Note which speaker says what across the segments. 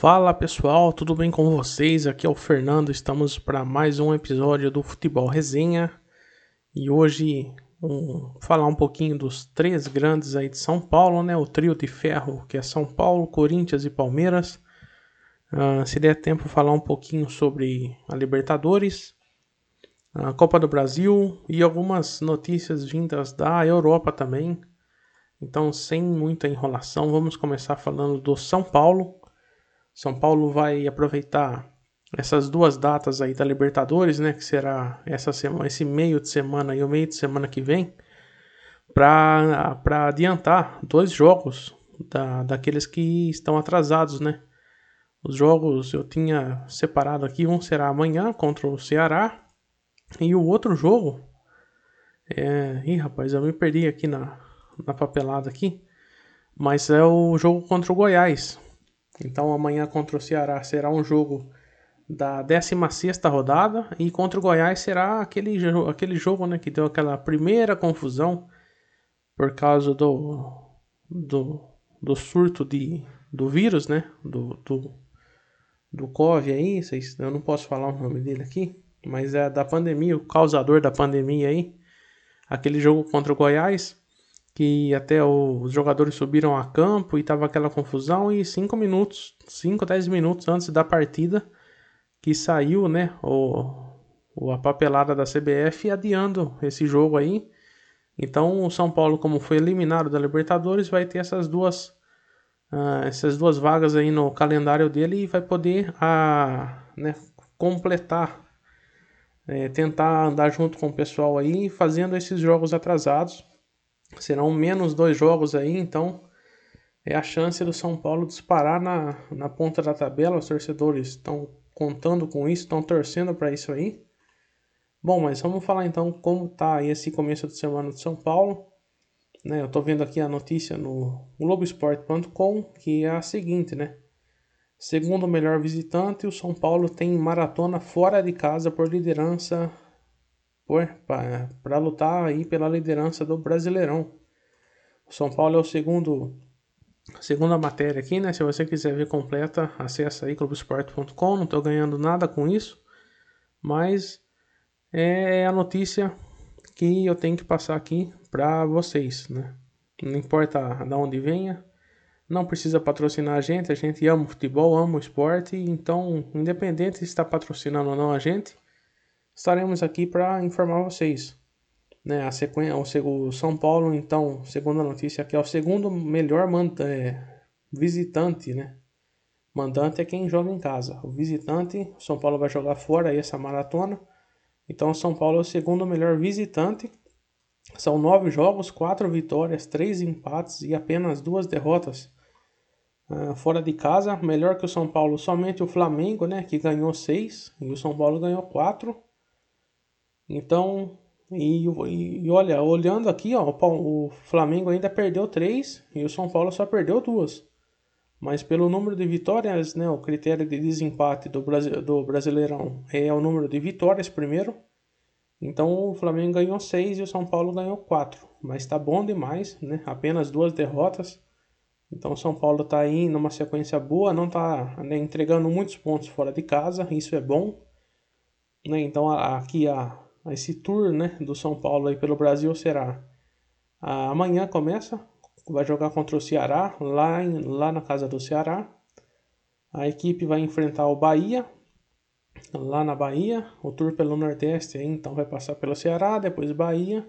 Speaker 1: Fala pessoal, tudo bem com vocês? Aqui é o Fernando, estamos para mais um episódio do Futebol Resenha e hoje um, falar um pouquinho dos três grandes aí de São Paulo, né? O trio de ferro que é São Paulo, Corinthians e Palmeiras. Uh, se der tempo, falar um pouquinho sobre a Libertadores, a Copa do Brasil e algumas notícias vindas da Europa também. Então, sem muita enrolação, vamos começar falando do São Paulo. São Paulo vai aproveitar essas duas datas aí da Libertadores, né, que será essa semana, esse meio de semana e o meio de semana que vem, para adiantar dois jogos da, daqueles que estão atrasados, né? Os jogos eu tinha separado aqui, um será amanhã contra o Ceará e o outro jogo é, ih, rapaz, eu me perdi aqui na, na papelada aqui, mas é o jogo contra o Goiás. Então amanhã contra o Ceará será um jogo da 16 rodada e contra o Goiás será aquele, aquele jogo né, que deu aquela primeira confusão por causa do, do, do surto de, do vírus, né? Do, do, do COVID aí, vocês, eu não posso falar o nome dele aqui, mas é da pandemia, o causador da pandemia aí. Aquele jogo contra o Goiás que até os jogadores subiram a campo e tava aquela confusão e 5 minutos, 5, 10 minutos antes da partida que saiu, né, o, o a papelada da CBF adiando esse jogo aí. Então o São Paulo, como foi eliminado da Libertadores, vai ter essas duas uh, essas duas vagas aí no calendário dele e vai poder uh, né, completar, é, tentar andar junto com o pessoal aí, fazendo esses jogos atrasados Serão menos dois jogos aí, então é a chance do São Paulo disparar na, na ponta da tabela. Os torcedores estão contando com isso, estão torcendo para isso aí. Bom, mas vamos falar então como tá esse começo de semana de São Paulo. Né, eu estou vendo aqui a notícia no Globoesporte.com que é a seguinte, né? Segundo o melhor visitante, o São Paulo tem maratona fora de casa por liderança para lutar aí pela liderança do Brasileirão. O São Paulo é o segundo segunda matéria aqui, né? Se você quiser ver completa, acessa aí clubesport.com. Não estou ganhando nada com isso, mas é a notícia que eu tenho que passar aqui para vocês, né? Não importa de onde venha, não precisa patrocinar a gente, a gente ama o futebol, ama o esporte, então independente se está patrocinando ou não a gente, estaremos aqui para informar vocês. Né, a sequência, o, São Paulo, então, segundo a notícia aqui, é o segundo melhor é, visitante, né? Mandante é quem joga em casa. O visitante, o São Paulo vai jogar fora aí essa maratona. Então, o São Paulo é o segundo melhor visitante. São nove jogos, quatro vitórias, três empates e apenas duas derrotas. Uh, fora de casa, melhor que o São Paulo, somente o Flamengo, né, que ganhou seis e o São Paulo ganhou quatro. Então, e, e, olha, olhando aqui, ó, o Flamengo ainda perdeu três e o São Paulo só perdeu duas. Mas pelo número de vitórias, né, o critério de desempate do, Brasil, do Brasileirão é o número de vitórias primeiro. Então o Flamengo ganhou seis e o São Paulo ganhou quatro. Mas está bom demais, né? Apenas duas derrotas. Então o São Paulo está aí numa sequência boa, não está né, entregando muitos pontos fora de casa, isso é bom. Né? Então aqui a, esse tour né, do São Paulo aí pelo Brasil será amanhã começa, vai jogar contra o Ceará, lá, em, lá na casa do Ceará. A equipe vai enfrentar o Bahia, lá na Bahia. O tour pelo Nordeste aí, então vai passar pelo Ceará, depois Bahia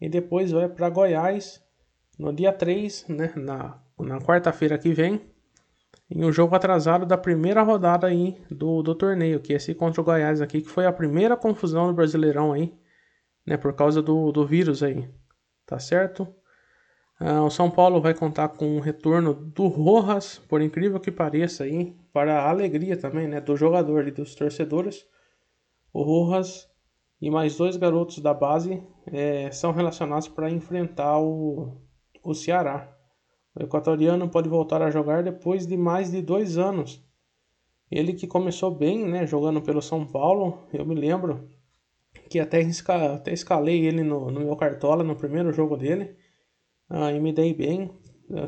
Speaker 1: e depois vai para Goiás no dia 3, né, na, na quarta-feira que vem em um jogo atrasado da primeira rodada aí do, do torneio, que é esse contra o Goiás aqui, que foi a primeira confusão do Brasileirão aí, né, por causa do, do vírus aí, tá certo? Ah, o São Paulo vai contar com o retorno do Rojas, por incrível que pareça aí, para a alegria também, né, do jogador e dos torcedores. O Rojas e mais dois garotos da base é, são relacionados para enfrentar o, o Ceará. O equatoriano pode voltar a jogar depois de mais de dois anos. Ele que começou bem, né, jogando pelo São Paulo, eu me lembro que até, até escalei ele no, no meu cartola no primeiro jogo dele ah, e me dei bem.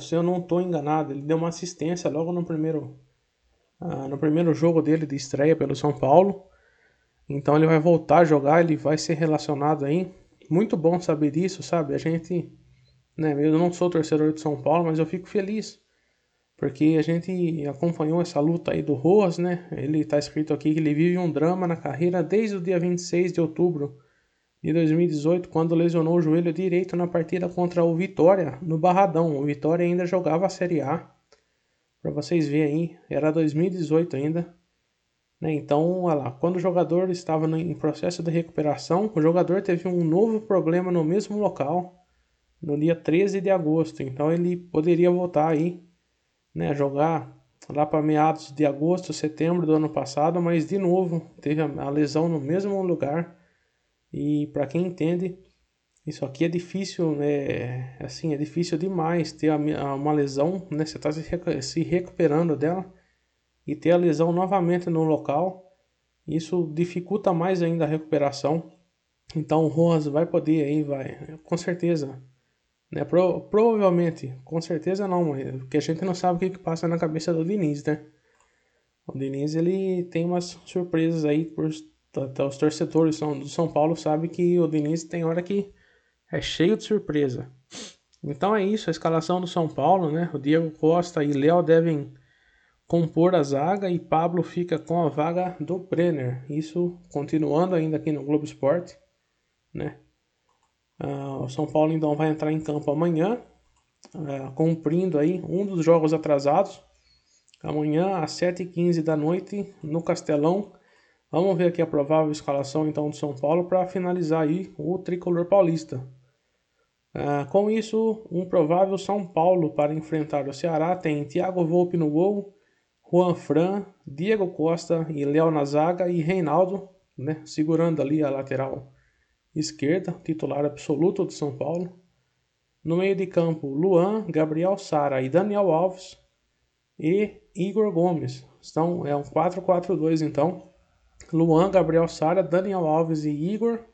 Speaker 1: Se eu não estou enganado, ele deu uma assistência logo no primeiro, uh, no primeiro jogo dele de estreia pelo São Paulo. Então ele vai voltar a jogar, ele vai ser relacionado aí. Muito bom saber disso, sabe? A gente, né, eu não sou torcedor de São Paulo, mas eu fico feliz. Porque a gente acompanhou essa luta aí do Roas, né? Ele tá escrito aqui que ele vive um drama na carreira desde o dia 26 de outubro de 2018, quando lesionou o joelho direito na partida contra o Vitória, no Barradão. O Vitória ainda jogava a Série A. Para vocês verem aí, era 2018 ainda. Né? Então, olha lá, quando o jogador estava em processo de recuperação, o jogador teve um novo problema no mesmo local no dia 13 de agosto. Então, ele poderia voltar aí, né, jogar lá para meados de agosto, setembro do ano passado, mas de novo teve a lesão no mesmo lugar e para quem entende, isso aqui é difícil, é, assim, é difícil demais ter uma lesão, né? Você está se recuperando dela e ter a lesão novamente no local, isso dificulta mais ainda a recuperação. Então o Rojas vai poder aí, vai, com certeza, né? Pro, provavelmente, com certeza não, porque a gente não sabe o que, que passa na cabeça do Diniz, né? O Diniz ele tem umas surpresas aí por até os torcedores do São Paulo sabem que o Diniz tem hora que é cheio de surpresa. Então é isso, a escalação do São Paulo, né? O Diego Costa e Léo devem compor a zaga e Pablo fica com a vaga do Brenner. Isso continuando ainda aqui no Globo Esporte, né? Uh, o São Paulo então vai entrar em campo amanhã, uh, cumprindo aí um dos jogos atrasados. Amanhã às 7h15 da noite no Castelão Vamos ver aqui a provável escalação então do São Paulo para finalizar aí o tricolor paulista. Ah, com isso, um provável São Paulo para enfrentar o Ceará tem Thiago Volpe no gol, Juan Fran, Diego Costa e Léo na zaga e Reinaldo, né, segurando ali a lateral esquerda, titular absoluto do São Paulo. No meio de campo, Luan, Gabriel Sara e Daniel Alves e Igor Gomes. Então é um 4-4-2 então. Luan, Gabriel Sara, Daniel Alves e Igor.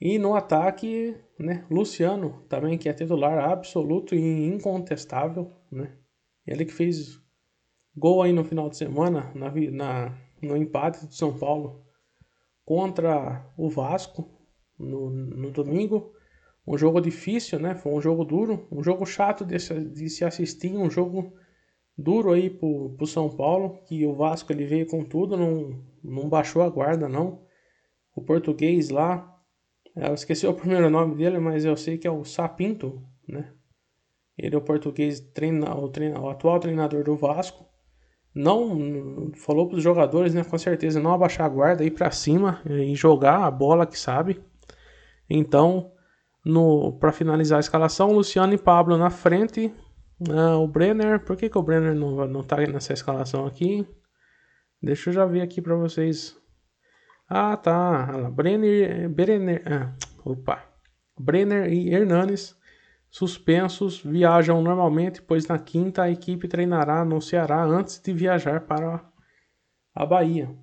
Speaker 1: E no ataque, né, Luciano, também que é titular absoluto e incontestável, né? Ele que fez gol aí no final de semana na, na no empate do São Paulo contra o Vasco no, no domingo. Um jogo difícil, né? Foi um jogo duro, um jogo chato de, de se assistir, um jogo duro aí pro, pro São Paulo, que o Vasco ele veio com tudo, não, não baixou a guarda não. O português lá, eu esqueci o primeiro nome dele, mas eu sei que é o Sapinto, né? Ele é o português, treina, o, treina, o atual treinador do Vasco. Não falou para os jogadores, né? Com certeza não abaixar a guarda, ir para cima e jogar a bola que sabe. Então, para finalizar a escalação, Luciano e Pablo na frente, ah, o Brenner, por que, que o Brenner não, não tá nessa escalação aqui? Deixa eu já ver aqui para vocês. Ah, tá. Brenner, Brenner, ah, opa. Brenner e Hernanes suspensos viajam normalmente, pois na quinta a equipe treinará no Ceará antes de viajar para a Bahia.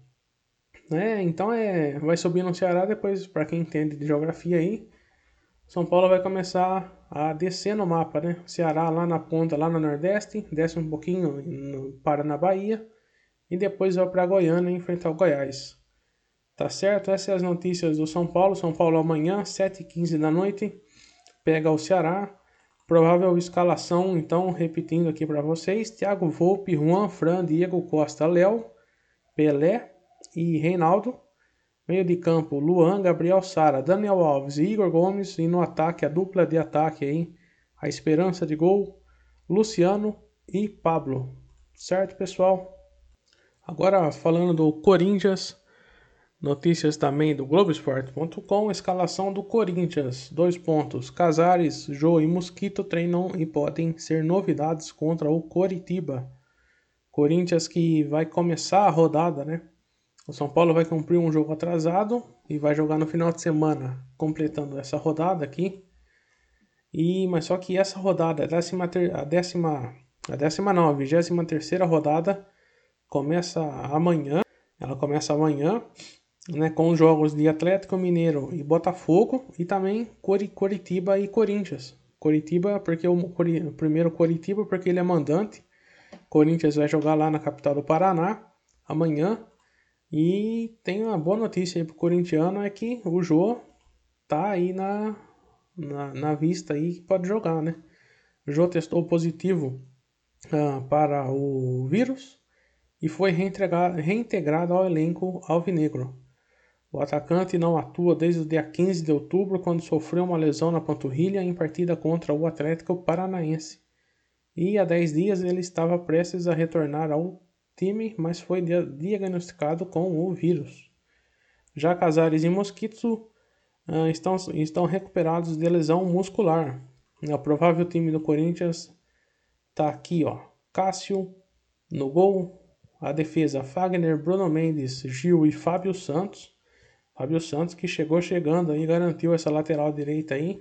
Speaker 1: É, então é, vai subir no Ceará depois, para quem entende de geografia aí, São Paulo vai começar a descer no mapa, né? Ceará lá na ponta, lá no Nordeste, desce um pouquinho, no, para na Bahia e depois vai para Goiânia enfrentar o Goiás. Tá certo? Essas são as notícias do São Paulo. São Paulo amanhã, 7h15 da noite, pega o Ceará. Provável escalação, então, repetindo aqui para vocês: Thiago Volpe, Juan Fran, Diego Costa, Léo, Pelé e Reinaldo. Meio de campo, Luan, Gabriel Sara, Daniel Alves e Igor Gomes. E no ataque, a dupla de ataque aí, a esperança de gol, Luciano e Pablo. Certo, pessoal? Agora falando do Corinthians, notícias também do Globoesporte.com, escalação do Corinthians, dois pontos, Casares, Jô e Mosquito treinam e podem ser novidades contra o Coritiba. Corinthians que vai começar a rodada, né? O São Paulo vai cumprir um jogo atrasado e vai jogar no final de semana, completando essa rodada aqui. E mas só que essa rodada, a décima, ter, a décima, a décima não, a vigésima terceira rodada começa amanhã. Ela começa amanhã, né, com os jogos de Atlético Mineiro e Botafogo e também Coritiba e Corinthians. Coritiba porque o, primeiro Coritiba porque ele é mandante Corinthians vai jogar lá na capital do Paraná amanhã. E tem uma boa notícia aí pro corintiano é que o Jô tá aí na, na, na vista aí que pode jogar, né? O Jô testou positivo uh, para o vírus e foi reintegrado ao elenco alvinegro. O atacante não atua desde o dia 15 de outubro, quando sofreu uma lesão na panturrilha em partida contra o Atlético Paranaense. E há 10 dias ele estava prestes a retornar ao time, mas foi diagnosticado com o vírus. Já Casares e Mosquito uh, estão, estão recuperados de lesão muscular. O provável time do Corinthians está aqui, ó. Cássio no gol, a defesa Fagner, Bruno Mendes, Gil e Fábio Santos. Fábio Santos que chegou chegando aí, garantiu essa lateral direita aí.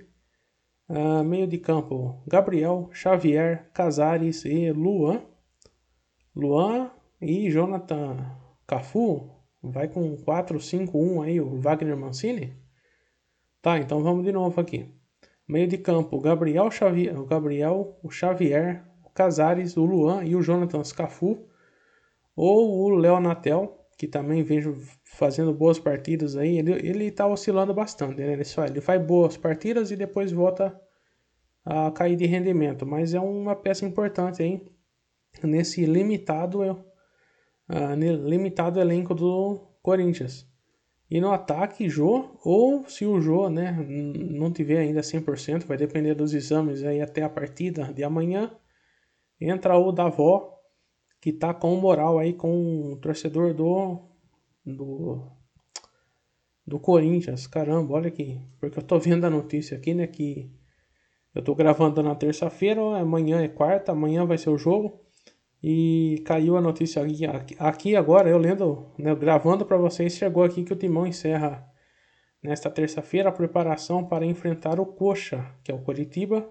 Speaker 1: Uh, meio de campo, Gabriel, Xavier, Casares e Luan. Luan e Jonathan Cafu. Vai com 4-5-1 aí o Wagner Mancini. Tá, então vamos de novo aqui. Meio de campo, Gabriel Xavier, o Gabriel, o Xavier, o Casares, o Luan e o Jonathan Cafu. Ou o Leonatel, que também vejo fazendo boas partidas aí, ele, ele tá oscilando bastante, né? Ele, só, ele faz boas partidas e depois volta a cair de rendimento, mas é uma peça importante aí nesse limitado, uh, limitado elenco do Corinthians. E no ataque, Jô, ou se o Jô né, não tiver ainda 100%, vai depender dos exames aí até a partida de amanhã, entra o Davó, que tá com moral aí com o torcedor do do do Corinthians. Caramba, olha aqui, porque eu tô vendo a notícia aqui, né, que eu tô gravando na terça-feira, amanhã é quarta, amanhã vai ser o jogo. E caiu a notícia aqui, aqui agora, eu lendo, né, gravando para vocês, chegou aqui que o Timão encerra nesta terça-feira a preparação para enfrentar o Coxa, que é o Coritiba,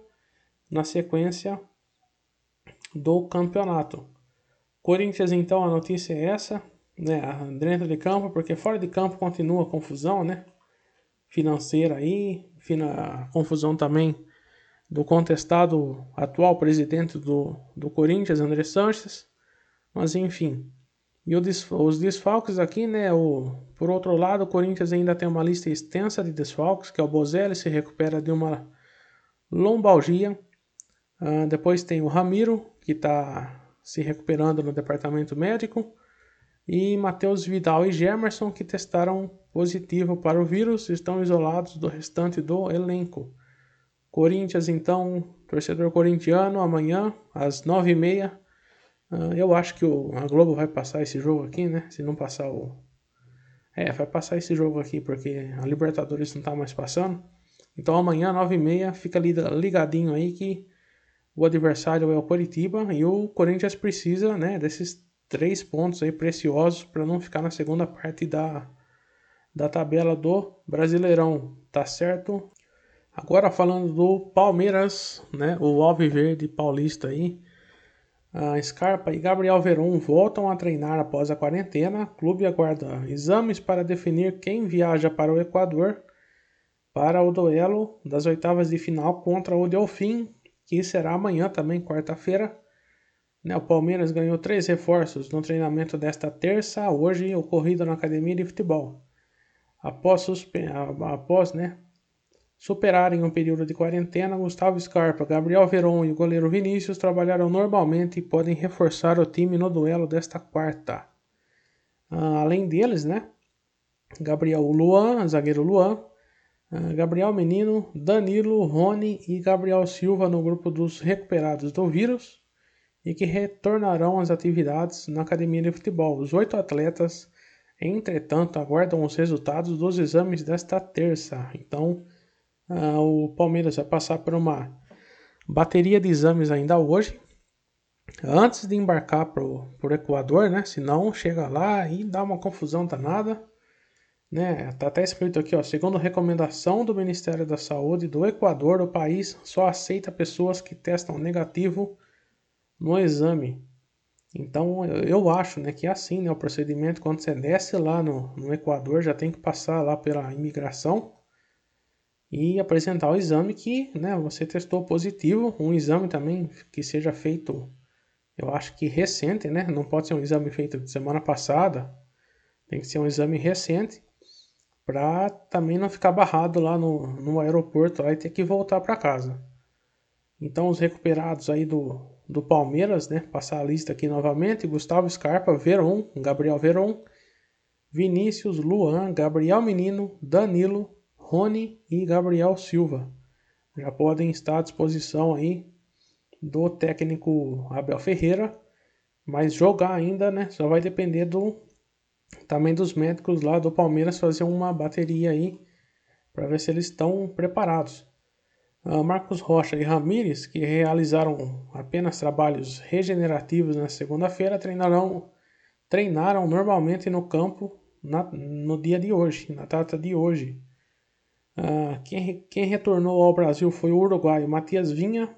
Speaker 1: na sequência do campeonato. Corinthians, então, a notícia é essa, né? Dentro de campo, porque fora de campo continua a confusão, né? Financeira aí, fina, confusão também do contestado atual presidente do, do Corinthians, André Sanches. Mas enfim. E os desfalques aqui, né? O, por outro lado, o Corinthians ainda tem uma lista extensa de desfalques, que é o Bozelli se recupera de uma lombalgia. Uh, depois tem o Ramiro, que está se recuperando no departamento médico, e Matheus Vidal e Gemerson, que testaram positivo para o vírus, estão isolados do restante do elenco. Corinthians, então, torcedor corintiano, amanhã, às nove e meia. Uh, eu acho que o, a Globo vai passar esse jogo aqui, né? Se não passar o. É, vai passar esse jogo aqui, porque a Libertadores não tá mais passando. Então amanhã, nove e meia, fica ligadinho aí que o adversário é o Coritiba e o Corinthians precisa né, desses três pontos aí preciosos para não ficar na segunda parte da, da tabela do Brasileirão, tá certo? Agora falando do Palmeiras, né, o Alviverde Paulista aí, a Scarpa e Gabriel Veron voltam a treinar após a quarentena. O clube aguarda exames para definir quem viaja para o Equador para o duelo das oitavas de final contra o Delfim que será amanhã também, quarta-feira. Né, o Palmeiras ganhou três reforços no treinamento desta terça, hoje ocorrido na academia de futebol. Após, após né, superarem um período de quarentena, Gustavo Scarpa, Gabriel Veron e o goleiro Vinícius trabalharam normalmente e podem reforçar o time no duelo desta quarta. Ah, além deles, né, Gabriel Luan, zagueiro Luan, ah, Gabriel Menino, Danilo, Rony e Gabriel Silva no grupo dos recuperados do vírus e que retornarão às atividades na academia de futebol. Os oito atletas, entretanto, aguardam os resultados dos exames desta terça. Então, uh, o Palmeiras vai passar por uma bateria de exames ainda hoje, antes de embarcar para o Equador, né? Senão chega lá e dá uma confusão danada. Né? Tá até escrito aqui, ó, segundo recomendação do Ministério da Saúde do Equador, o país só aceita pessoas que testam negativo no exame. Então eu acho, né, que é assim, né, o procedimento quando você desce lá no, no Equador já tem que passar lá pela imigração e apresentar o exame que, né, você testou positivo, um exame também que seja feito eu acho que recente, né? Não pode ser um exame feito de semana passada, tem que ser um exame recente para também não ficar barrado lá no, no aeroporto lá e ter que voltar para casa. Então os recuperados aí do, do Palmeiras, né? Passar a lista aqui novamente: Gustavo Scarpa, Veron, Gabriel Veron, Vinícius, Luan, Gabriel Menino, Danilo, Rony e Gabriel Silva. Já podem estar à disposição aí do técnico Abel Ferreira, mas jogar ainda, né? Só vai depender do também dos médicos lá do Palmeiras fazer uma bateria aí para ver se eles estão preparados. Uh, Marcos Rocha e Ramires, que realizaram apenas trabalhos regenerativos na segunda-feira, treinarão treinaram normalmente no campo na, no dia de hoje, na data de hoje. Uh, quem, quem retornou ao Brasil foi o uruguaio Matias Vinha,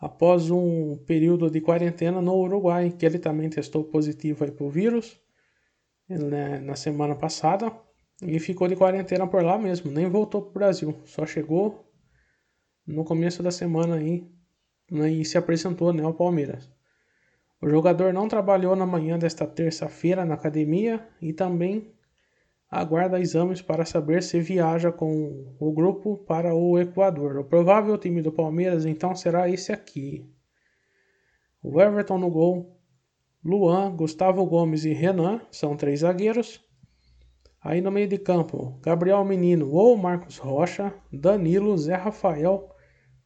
Speaker 1: após um período de quarentena no Uruguai, que ele também testou positivo para o vírus né, na semana passada e ficou de quarentena por lá mesmo, nem voltou para o Brasil, só chegou no começo da semana aí né, e se apresentou né, ao Palmeiras. O jogador não trabalhou na manhã desta terça-feira na academia e também aguarda exames para saber se viaja com o grupo para o Equador. O provável time do Palmeiras então será esse aqui: o Everton no gol, Luan, Gustavo Gomes e Renan são três zagueiros. Aí no meio de campo, Gabriel Menino ou Marcos Rocha, Danilo, Zé Rafael,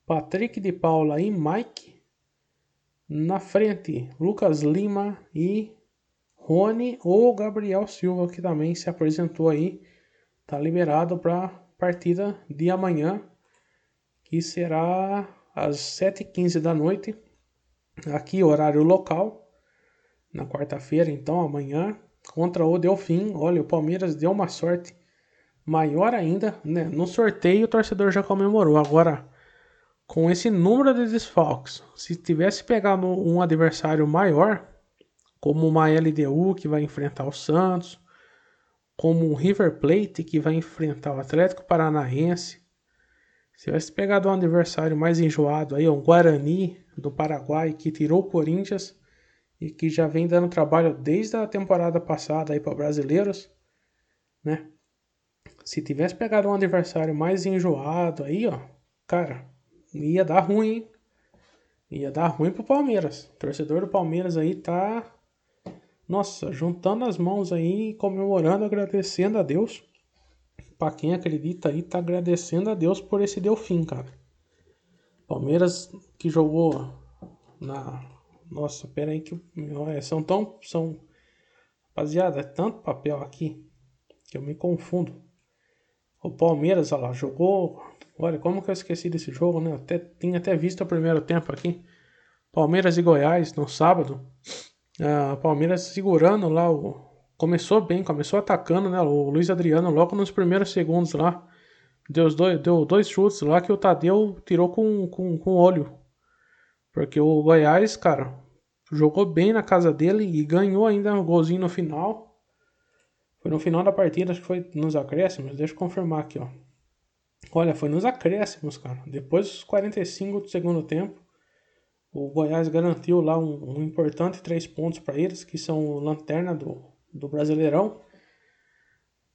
Speaker 1: Patrick de Paula e Mike. Na frente, Lucas Lima e Rony ou Gabriel Silva, que também se apresentou aí. Está liberado para a partida de amanhã, que será às 7h15 da noite, aqui horário local, na quarta-feira, então amanhã, contra o Delfim. Olha, o Palmeiras deu uma sorte maior ainda, né? No sorteio o torcedor já comemorou. Agora, com esse número de desfalques, se tivesse pegado um adversário maior, como uma LDU que vai enfrentar o Santos, como um River Plate que vai enfrentar o Atlético Paranaense, se tivesse pegado um adversário mais enjoado aí, um Guarani do Paraguai que tirou o Corinthians e que já vem dando trabalho desde a temporada passada aí para brasileiros, né? Se tivesse pegado um adversário mais enjoado aí, ó, cara, ia dar ruim, hein? Ia dar ruim pro Palmeiras. O torcedor do Palmeiras aí tá. Nossa, juntando as mãos aí, comemorando, agradecendo a Deus. Pra quem acredita aí, tá agradecendo a Deus por esse Delfim, cara. Palmeiras que jogou na. Nossa, pera aí que. Olha, são tão. São. Rapaziada, é tanto papel aqui que eu me confundo. O Palmeiras, olha lá, jogou Olha, como que eu esqueci desse jogo, né? Até, tinha até visto o primeiro tempo aqui. Palmeiras e Goiás no sábado. Uh, Palmeiras segurando lá o. Começou bem, começou atacando, né? O Luiz Adriano logo nos primeiros segundos lá. Deu dois, deu dois chutes lá que o Tadeu tirou com, com, com olho. Porque o Goiás, cara, jogou bem na casa dele e ganhou ainda um golzinho no final. Foi no final da partida, acho que foi nos acréscimos. Deixa eu confirmar aqui, ó. Olha, foi nos acréscimos, cara. Depois dos 45 do segundo tempo, o Goiás garantiu lá um, um importante três pontos para eles, que são lanterna do, do Brasileirão.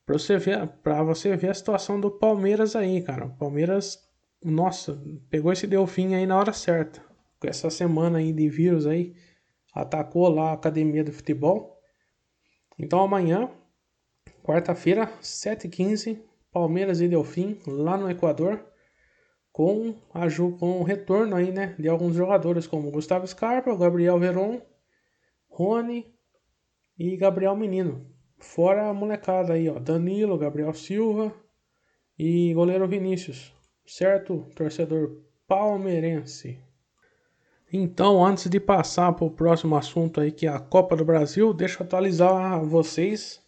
Speaker 1: Para você, ver, pra você ver a situação do Palmeiras aí, cara. O Palmeiras, nossa, pegou esse Delfim aí na hora certa. Essa semana aí de vírus aí, atacou lá a academia do futebol. Então amanhã, quarta-feira, 7h15, Palmeiras e Delfim lá no Equador com, a, com o retorno aí, né, de alguns jogadores como Gustavo Scarpa, Gabriel Veron, Rony e Gabriel Menino. Fora a molecada aí, ó, Danilo, Gabriel Silva e goleiro Vinícius. Certo, torcedor palmeirense? Então, antes de passar para o próximo assunto aí, que é a Copa do Brasil, deixa eu atualizar vocês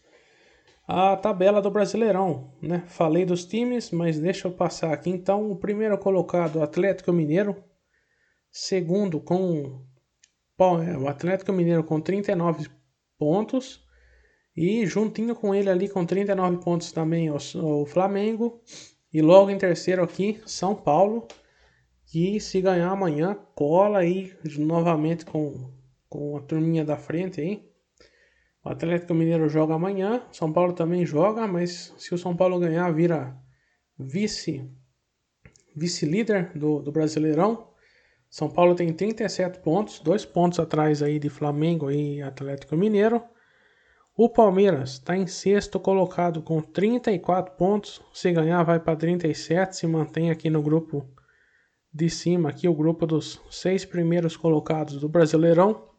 Speaker 1: a tabela do Brasileirão, né? Falei dos times, mas deixa eu passar aqui. Então, o primeiro colocado, Atlético Mineiro. Segundo, com é, o Atlético Mineiro com 39 pontos. E juntinho com ele ali com 39 pontos também o, o Flamengo. E logo em terceiro aqui, São Paulo. Que se ganhar amanhã, cola aí novamente com com a turminha da frente aí. O Atlético Mineiro joga amanhã, São Paulo também joga, mas se o São Paulo ganhar, vira vice vice-líder do, do Brasileirão. São Paulo tem 37 pontos, dois pontos atrás aí de Flamengo e Atlético Mineiro. O Palmeiras está em sexto colocado com 34 pontos. Se ganhar, vai para 37, se mantém aqui no grupo de cima, aqui o grupo dos seis primeiros colocados do Brasileirão.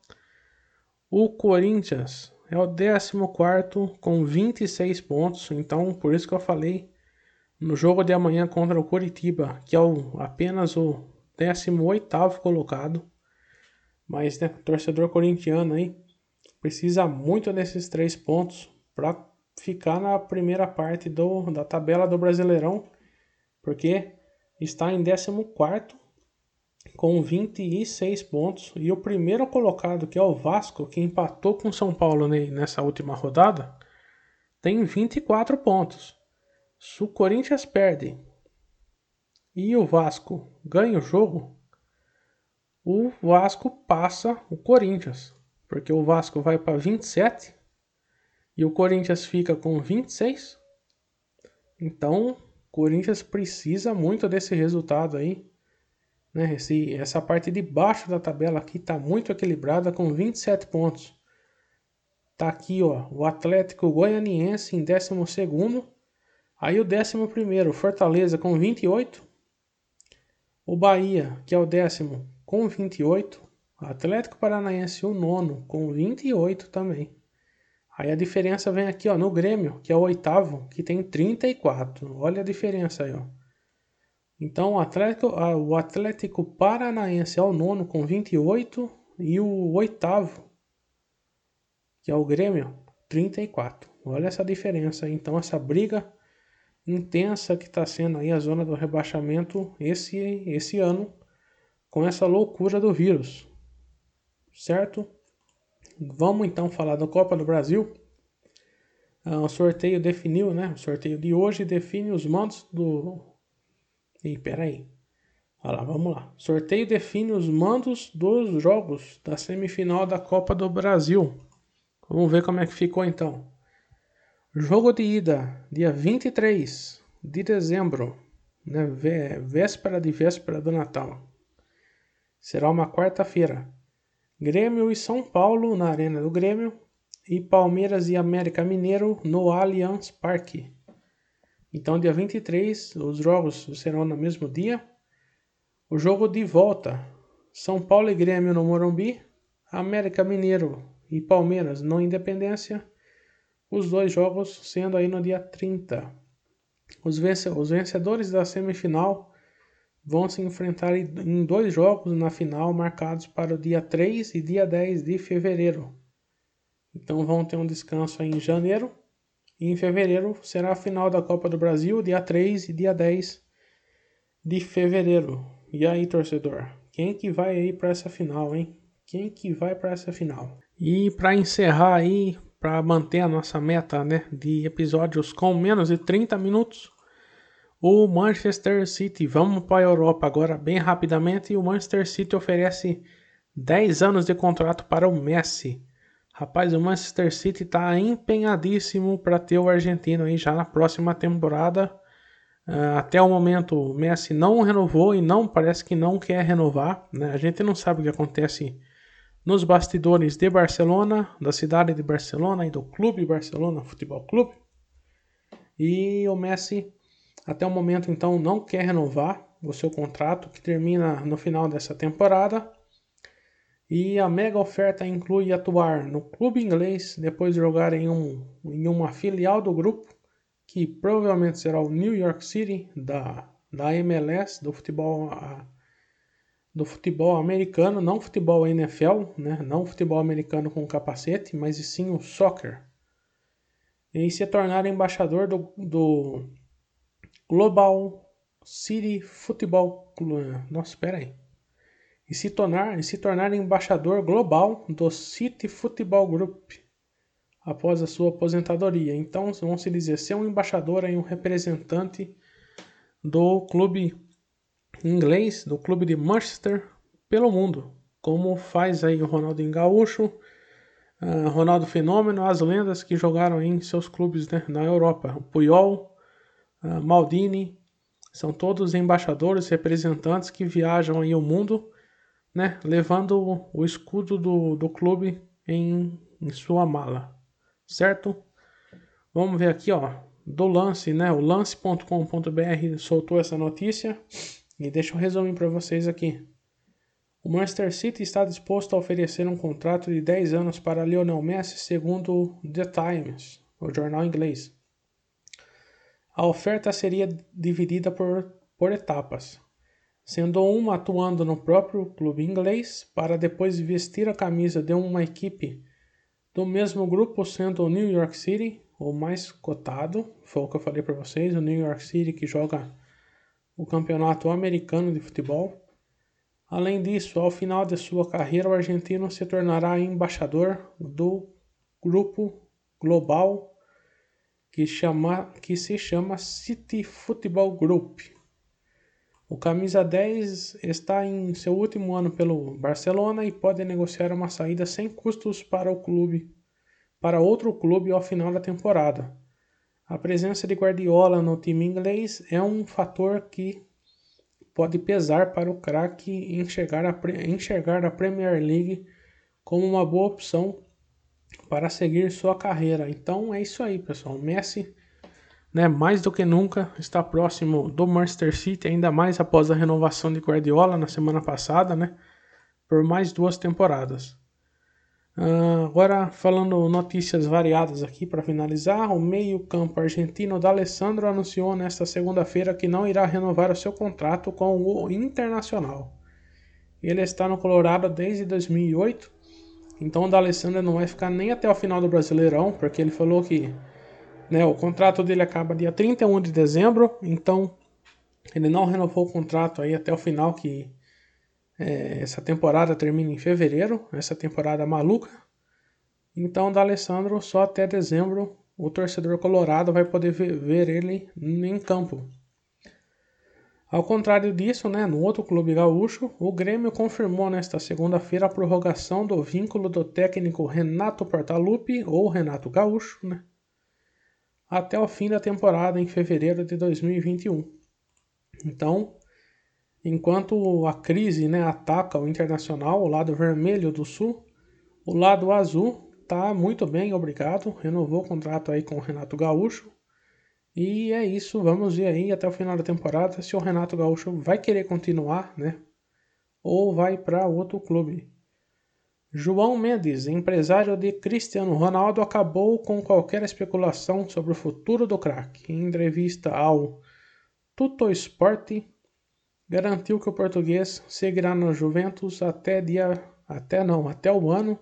Speaker 1: O Corinthians é o 14 com 26 pontos, então por isso que eu falei no jogo de amanhã contra o Coritiba, que é o, apenas o 18 colocado. Mas, né, torcedor corintiano aí precisa muito desses três pontos para ficar na primeira parte do, da tabela do Brasileirão, porque está em 14 com 26 pontos e o primeiro colocado, que é o Vasco, que empatou com São Paulo nessa última rodada, tem 24 pontos. Se o Corinthians perde e o Vasco ganha o jogo, o Vasco passa o Corinthians, porque o Vasco vai para 27 e o Corinthians fica com 26. Então, o Corinthians precisa muito desse resultado aí. Né? Esse, essa parte de baixo da tabela aqui está muito equilibrada com 27 pontos. Tá aqui, ó, o Atlético Goianiense em 12 Aí o 11 Fortaleza com 28 o Bahia, que é o décimo, com 28. Atlético Paranaense, o nono, com 28 também. Aí a diferença vem aqui ó, no Grêmio, que é o oitavo, que tem 34. Olha a diferença aí. Ó. Então o Atlético, o Atlético Paranaense é o nono com 28 e o oitavo, que é o Grêmio, 34. Olha essa diferença. Então essa briga intensa que está sendo aí a zona do rebaixamento esse, esse ano com essa loucura do vírus, certo? Vamos então falar da Copa do Brasil. Ah, o sorteio definiu, né? O sorteio de hoje define os mandos do. Ih, peraí. Olha lá, vamos lá. Sorteio define os mandos dos jogos da semifinal da Copa do Brasil. Vamos ver como é que ficou então. Jogo de ida, dia 23 de dezembro, né, véspera de véspera do Natal. Será uma quarta-feira. Grêmio e São Paulo na Arena do Grêmio e Palmeiras e América Mineiro no Allianz Parque. Então, dia 23, os jogos serão no mesmo dia. O jogo de volta: São Paulo e Grêmio no Morumbi, América Mineiro e Palmeiras no Independência os dois jogos sendo aí no dia 30. Os, vencedores da semifinal vão se enfrentar em dois jogos na final marcados para o dia 3 e dia 10 de fevereiro. Então vão ter um descanso em janeiro e em fevereiro será a final da Copa do Brasil, dia 3 e dia 10 de fevereiro. E aí, torcedor, quem que vai aí para essa final, hein? Quem que vai para essa final? E para encerrar aí, para manter a nossa meta né, de episódios com menos de 30 minutos. O Manchester City, vamos para a Europa agora bem rapidamente. O Manchester City oferece 10 anos de contrato para o Messi. Rapaz, o Manchester City está empenhadíssimo para ter o argentino aí já na próxima temporada. Uh, até o momento, o Messi não renovou e não parece que não quer renovar. Né? A gente não sabe o que acontece nos bastidores de Barcelona, da cidade de Barcelona e do Clube Barcelona Futebol Clube. E o Messi, até o momento, então, não quer renovar o seu contrato, que termina no final dessa temporada. E a mega oferta inclui atuar no clube inglês, depois jogar em, um, em uma filial do grupo, que provavelmente será o New York City da, da MLS, do futebol do futebol americano, não futebol NFL, né? não futebol americano com capacete, mas sim o soccer. E se tornar embaixador do, do Global City Football Club. Nossa, espera aí. E se tornar, e se tornar embaixador global do City Football Group após a sua aposentadoria. Então, vamos se dizer, ser um embaixador e um representante do clube inglês do clube de Manchester pelo mundo. como faz aí o Ronaldinho Gaúcho, uh, Ronaldo Fenômeno, as lendas que jogaram em seus clubes né, na Europa. O Puyol, uh, Maldini, são todos embaixadores, representantes que viajam aí o mundo, né, levando o escudo do, do clube em, em sua mala, certo? Vamos ver aqui, ó, do lance, né? O lance.com.br soltou essa notícia e deixa eu resumir para vocês aqui. O Manchester City está disposto a oferecer um contrato de 10 anos para Lionel Messi, segundo The Times, o jornal inglês. A oferta seria dividida por, por etapas, sendo uma atuando no próprio clube inglês para depois vestir a camisa de uma equipe do mesmo grupo, sendo o New York City o mais cotado, foi o que eu falei para vocês, o New York City que joga o campeonato americano de futebol. Além disso, ao final de sua carreira, o argentino se tornará embaixador do grupo global que, chama, que se chama City Football Group. O camisa 10 está em seu último ano pelo Barcelona e pode negociar uma saída sem custos para o clube, para outro clube ao final da temporada. A presença de Guardiola no time inglês é um fator que pode pesar para o craque enxergar enxergar a Premier League como uma boa opção para seguir sua carreira. Então é isso aí, pessoal. Messi, né, mais do que nunca, está próximo do Manchester City, ainda mais após a renovação de Guardiola na semana passada, né, por mais duas temporadas. Uh, agora falando notícias variadas aqui para finalizar, o meio-campo argentino D'Alessandro anunciou nesta segunda-feira que não irá renovar o seu contrato com o Internacional. Ele está no Colorado desde 2008, então o D'Alessandro não vai ficar nem até o final do Brasileirão, porque ele falou que né, o contrato dele acaba dia 31 de dezembro, então ele não renovou o contrato aí até o final que é, essa temporada termina em fevereiro, essa temporada maluca. Então, da Alessandro, só até dezembro o torcedor colorado vai poder ver, ver ele em campo. Ao contrário disso, né, no outro clube gaúcho, o Grêmio confirmou nesta segunda-feira a prorrogação do vínculo do técnico Renato Portaluppi, ou Renato Gaúcho, né, até o fim da temporada em fevereiro de 2021. Então, Enquanto a crise né, ataca o internacional, o lado vermelho do sul, o lado azul tá muito bem, obrigado. Renovou o contrato aí com o Renato Gaúcho. E é isso, vamos ver aí até o final da temporada se o Renato Gaúcho vai querer continuar, né? Ou vai para outro clube. João Mendes, empresário de Cristiano Ronaldo, acabou com qualquer especulação sobre o futuro do craque. Em entrevista ao Tuto Sport, garantiu que o português seguirá no Juventus até dia até não, até o ano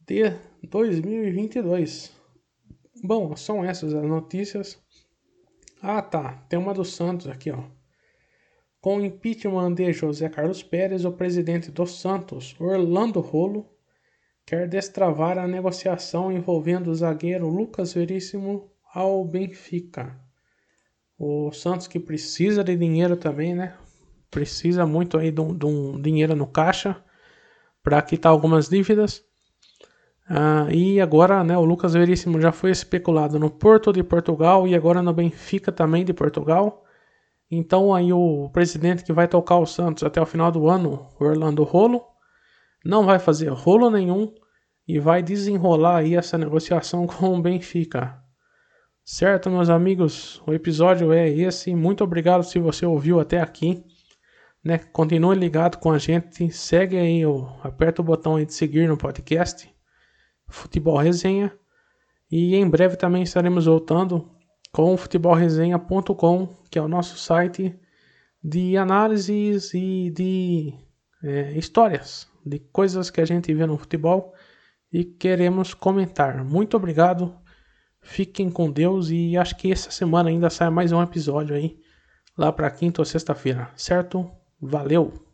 Speaker 1: de 2022. Bom, são essas as notícias. Ah, tá, tem uma do Santos aqui, ó. Com o impeachment de José Carlos Pérez, o presidente do Santos, Orlando Rolo, quer destravar a negociação envolvendo o zagueiro Lucas Veríssimo ao Benfica. O Santos que precisa de dinheiro também, né? Precisa muito aí de um, de um dinheiro no caixa para quitar algumas dívidas. Ah, e agora, né, o Lucas Veríssimo já foi especulado no Porto de Portugal e agora no Benfica também de Portugal. Então aí o presidente que vai tocar o Santos até o final do ano, Orlando Rolo, não vai fazer rolo nenhum e vai desenrolar aí essa negociação com o Benfica. Certo, meus amigos, o episódio é esse. Muito obrigado se você ouviu até aqui. Né? Continue ligado com a gente, segue aí, ó, aperta o botão aí de seguir no podcast Futebol Resenha. E em breve também estaremos voltando com futebolresenha.com, que é o nosso site de análises e de é, histórias, de coisas que a gente vê no futebol e queremos comentar. Muito obrigado Fiquem com Deus e acho que essa semana ainda sai mais um episódio aí, lá para quinta ou sexta-feira, certo? Valeu!